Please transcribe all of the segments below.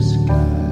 sky.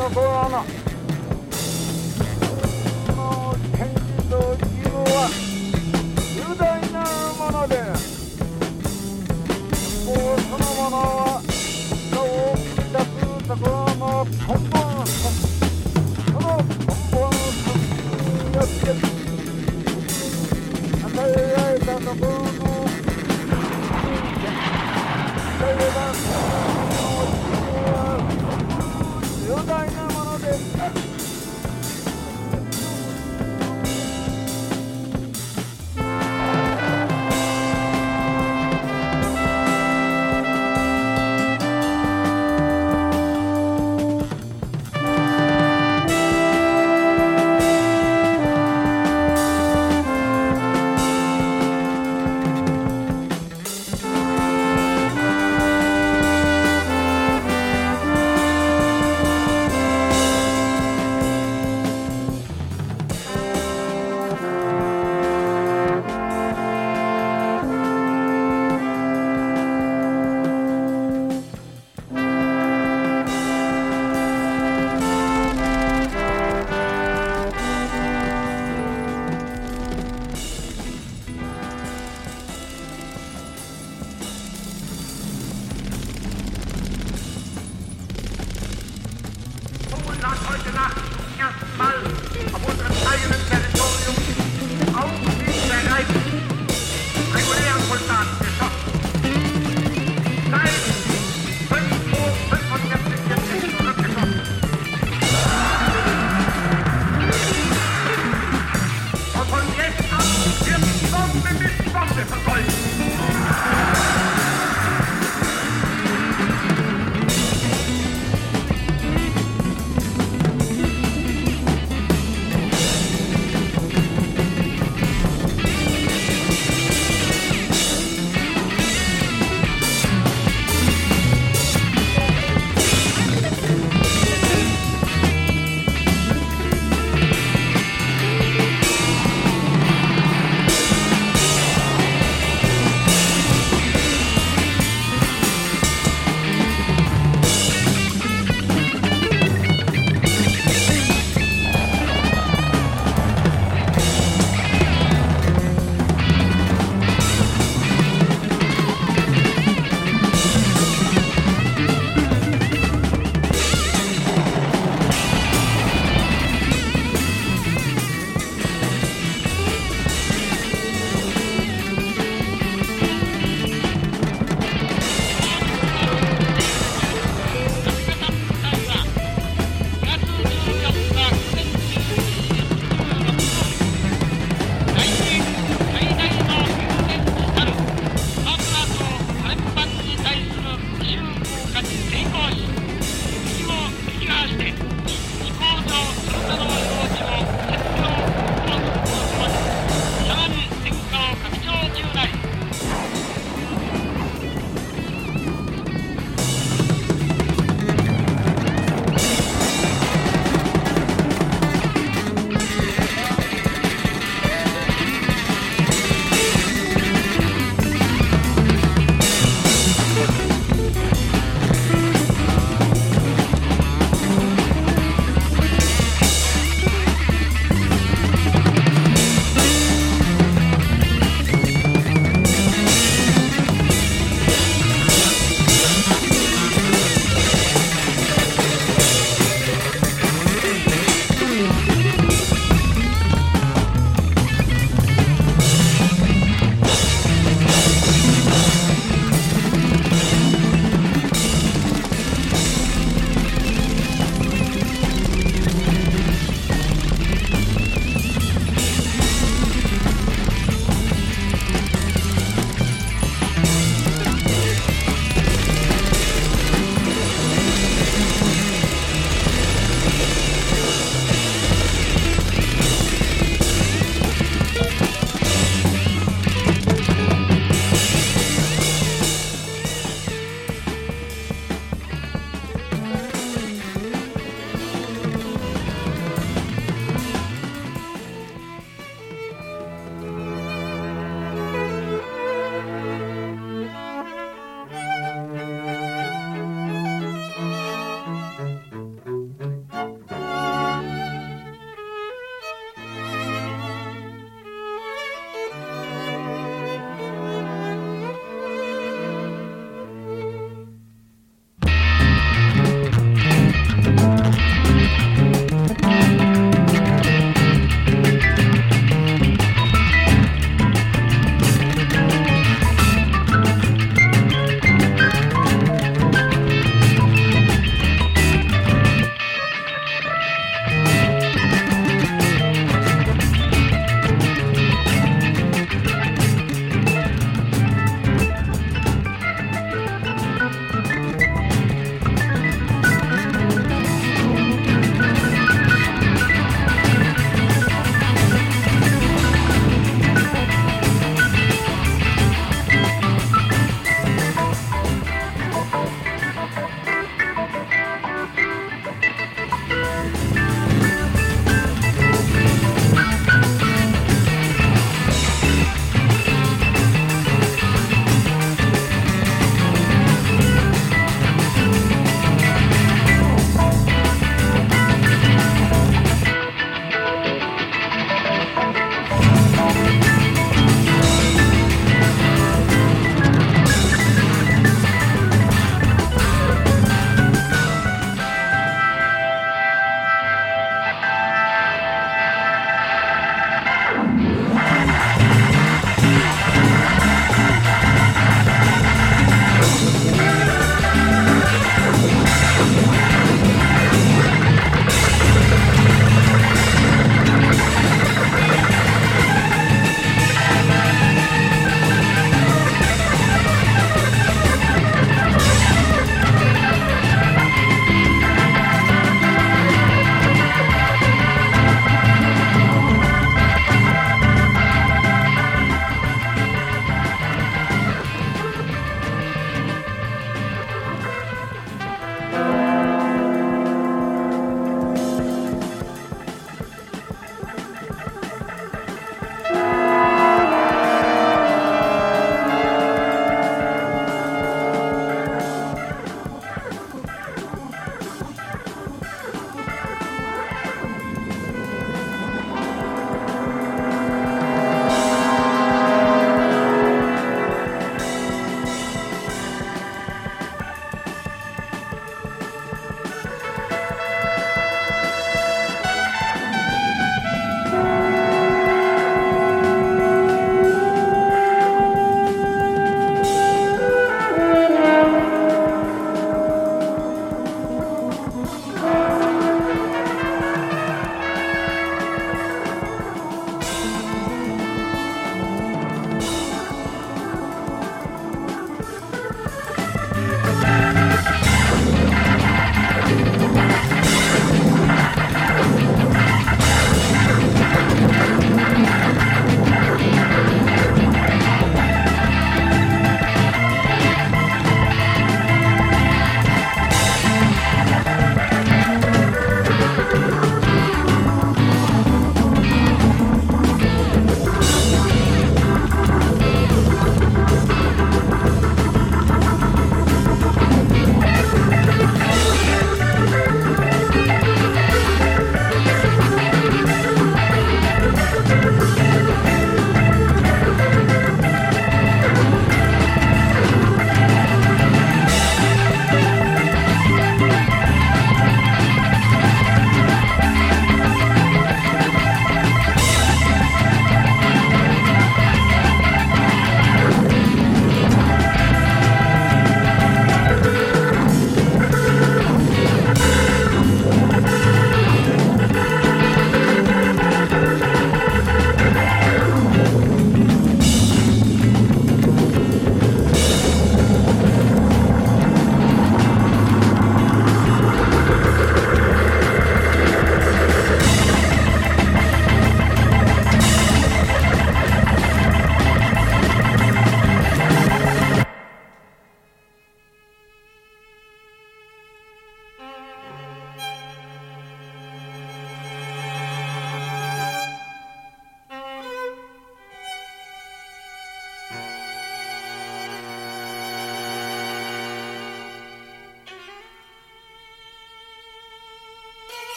ところのこの権利と義務は重大なもので法そのものは人を生み出すところの根本その根本によって与えられたところ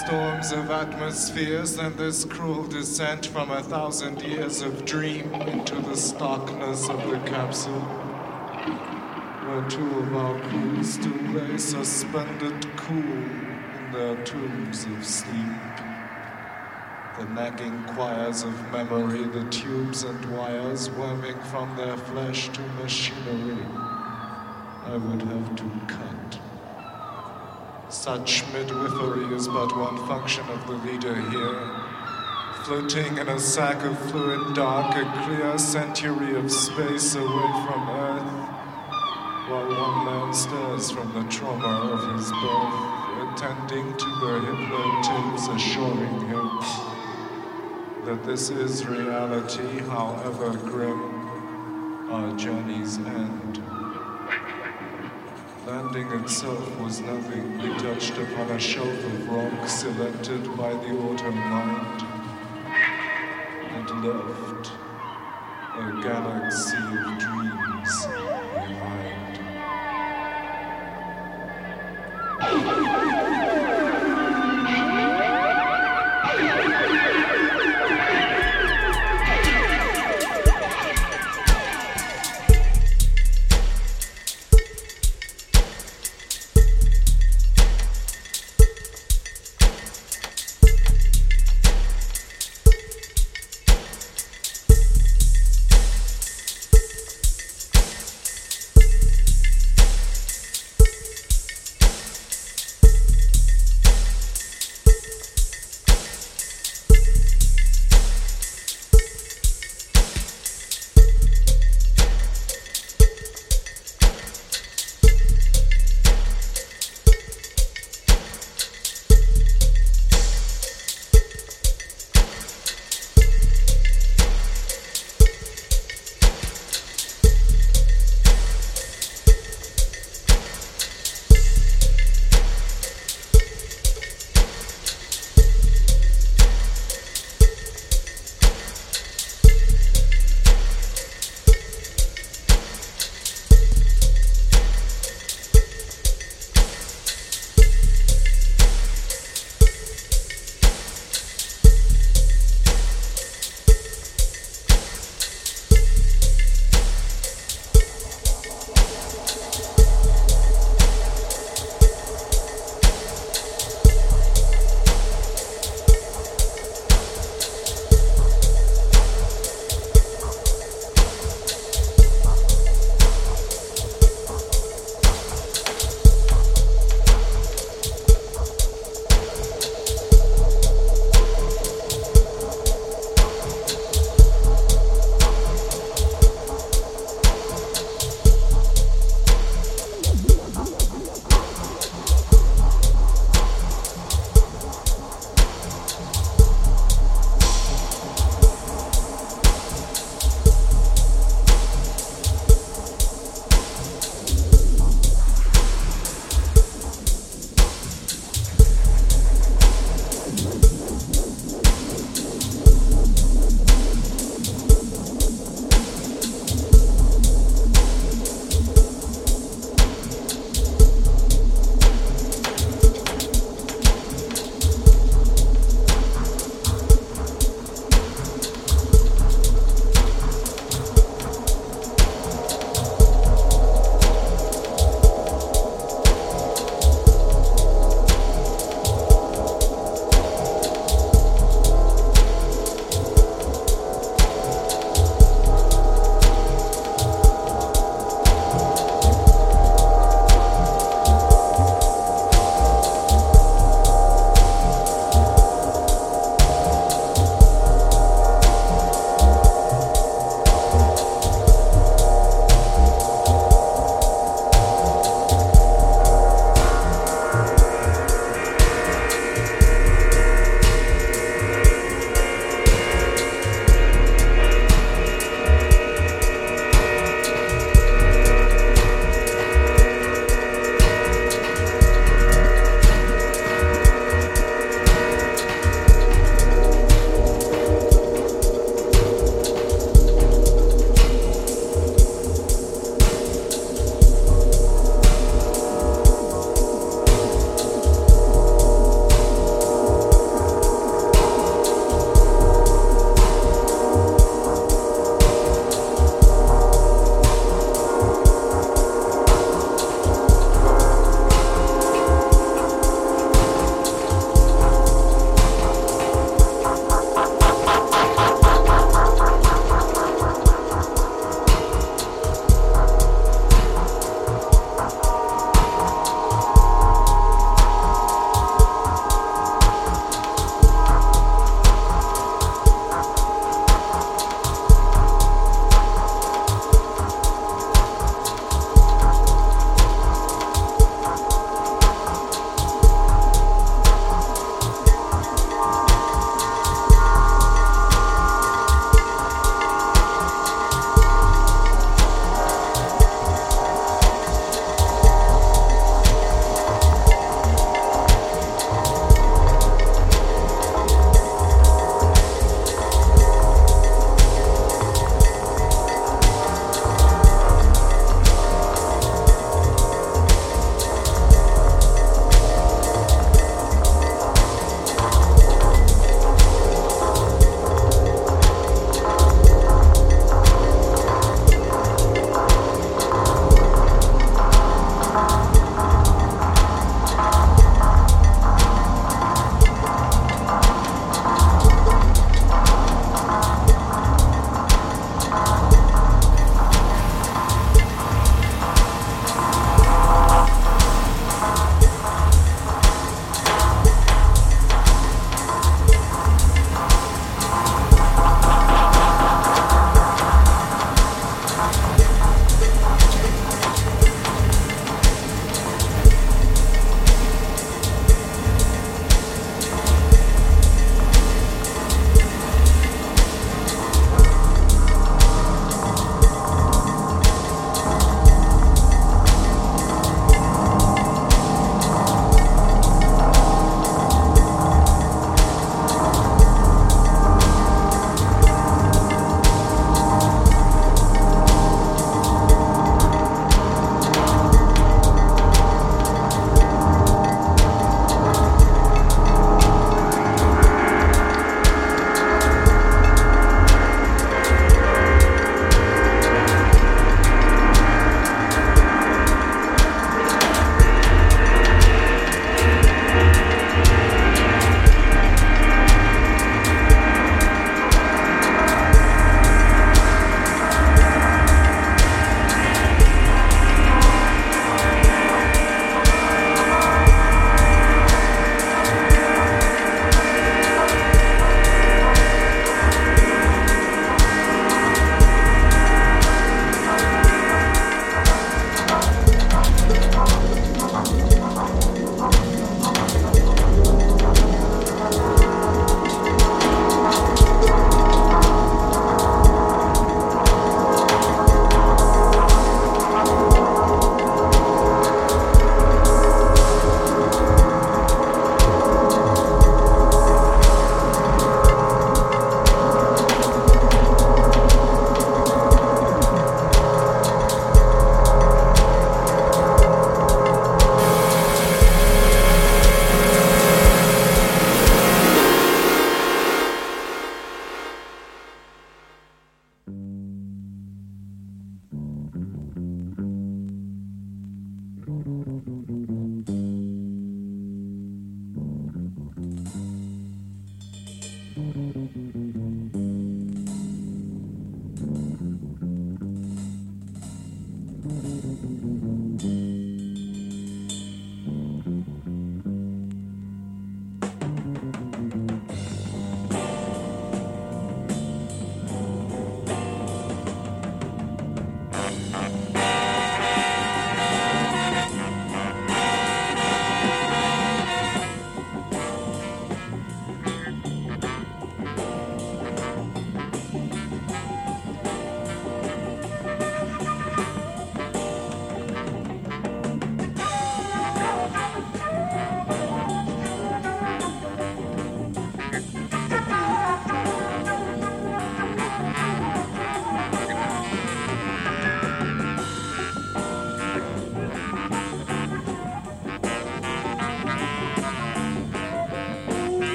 firestorms of atmospheres and this cruel descent from a thousand years of dream into the starkness of the capsule, where two of our crew still lay suspended cool in their tombs of sleep. The nagging choirs of memory, the tubes and wires worming from their flesh to machinery, I would have to cut. Such midwifery is but one function of the leader here. Floating in a sack of fluid dark, a clear century of space away from Earth, while one man stares from the trauma of his birth, attending to the hypnotapes assuring him that this is reality, however grim our journey's end. Landing itself was nothing. We touched upon a shelf of rock selected by the automind and left a galaxy of dreams behind.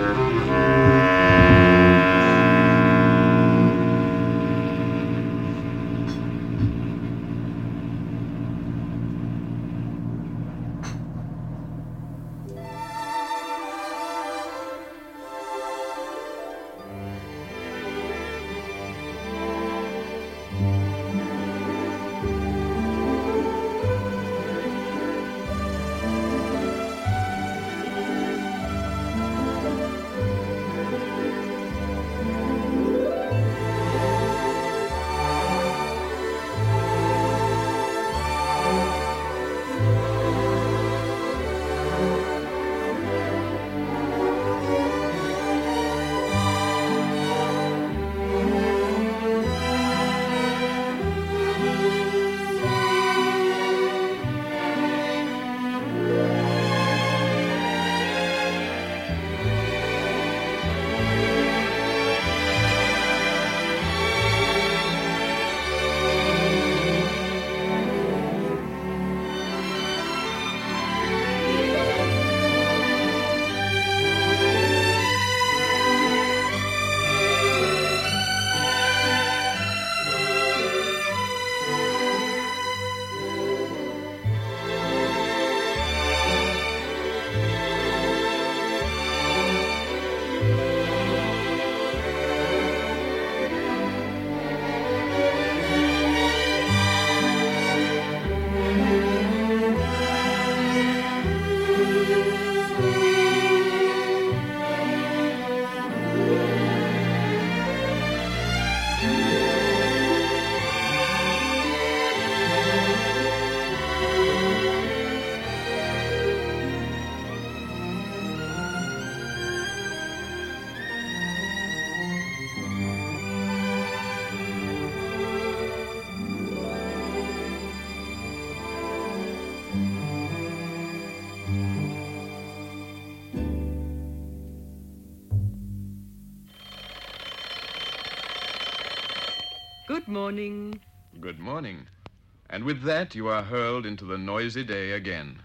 Good morning. Good morning. And with that, you are hurled into the noisy day again.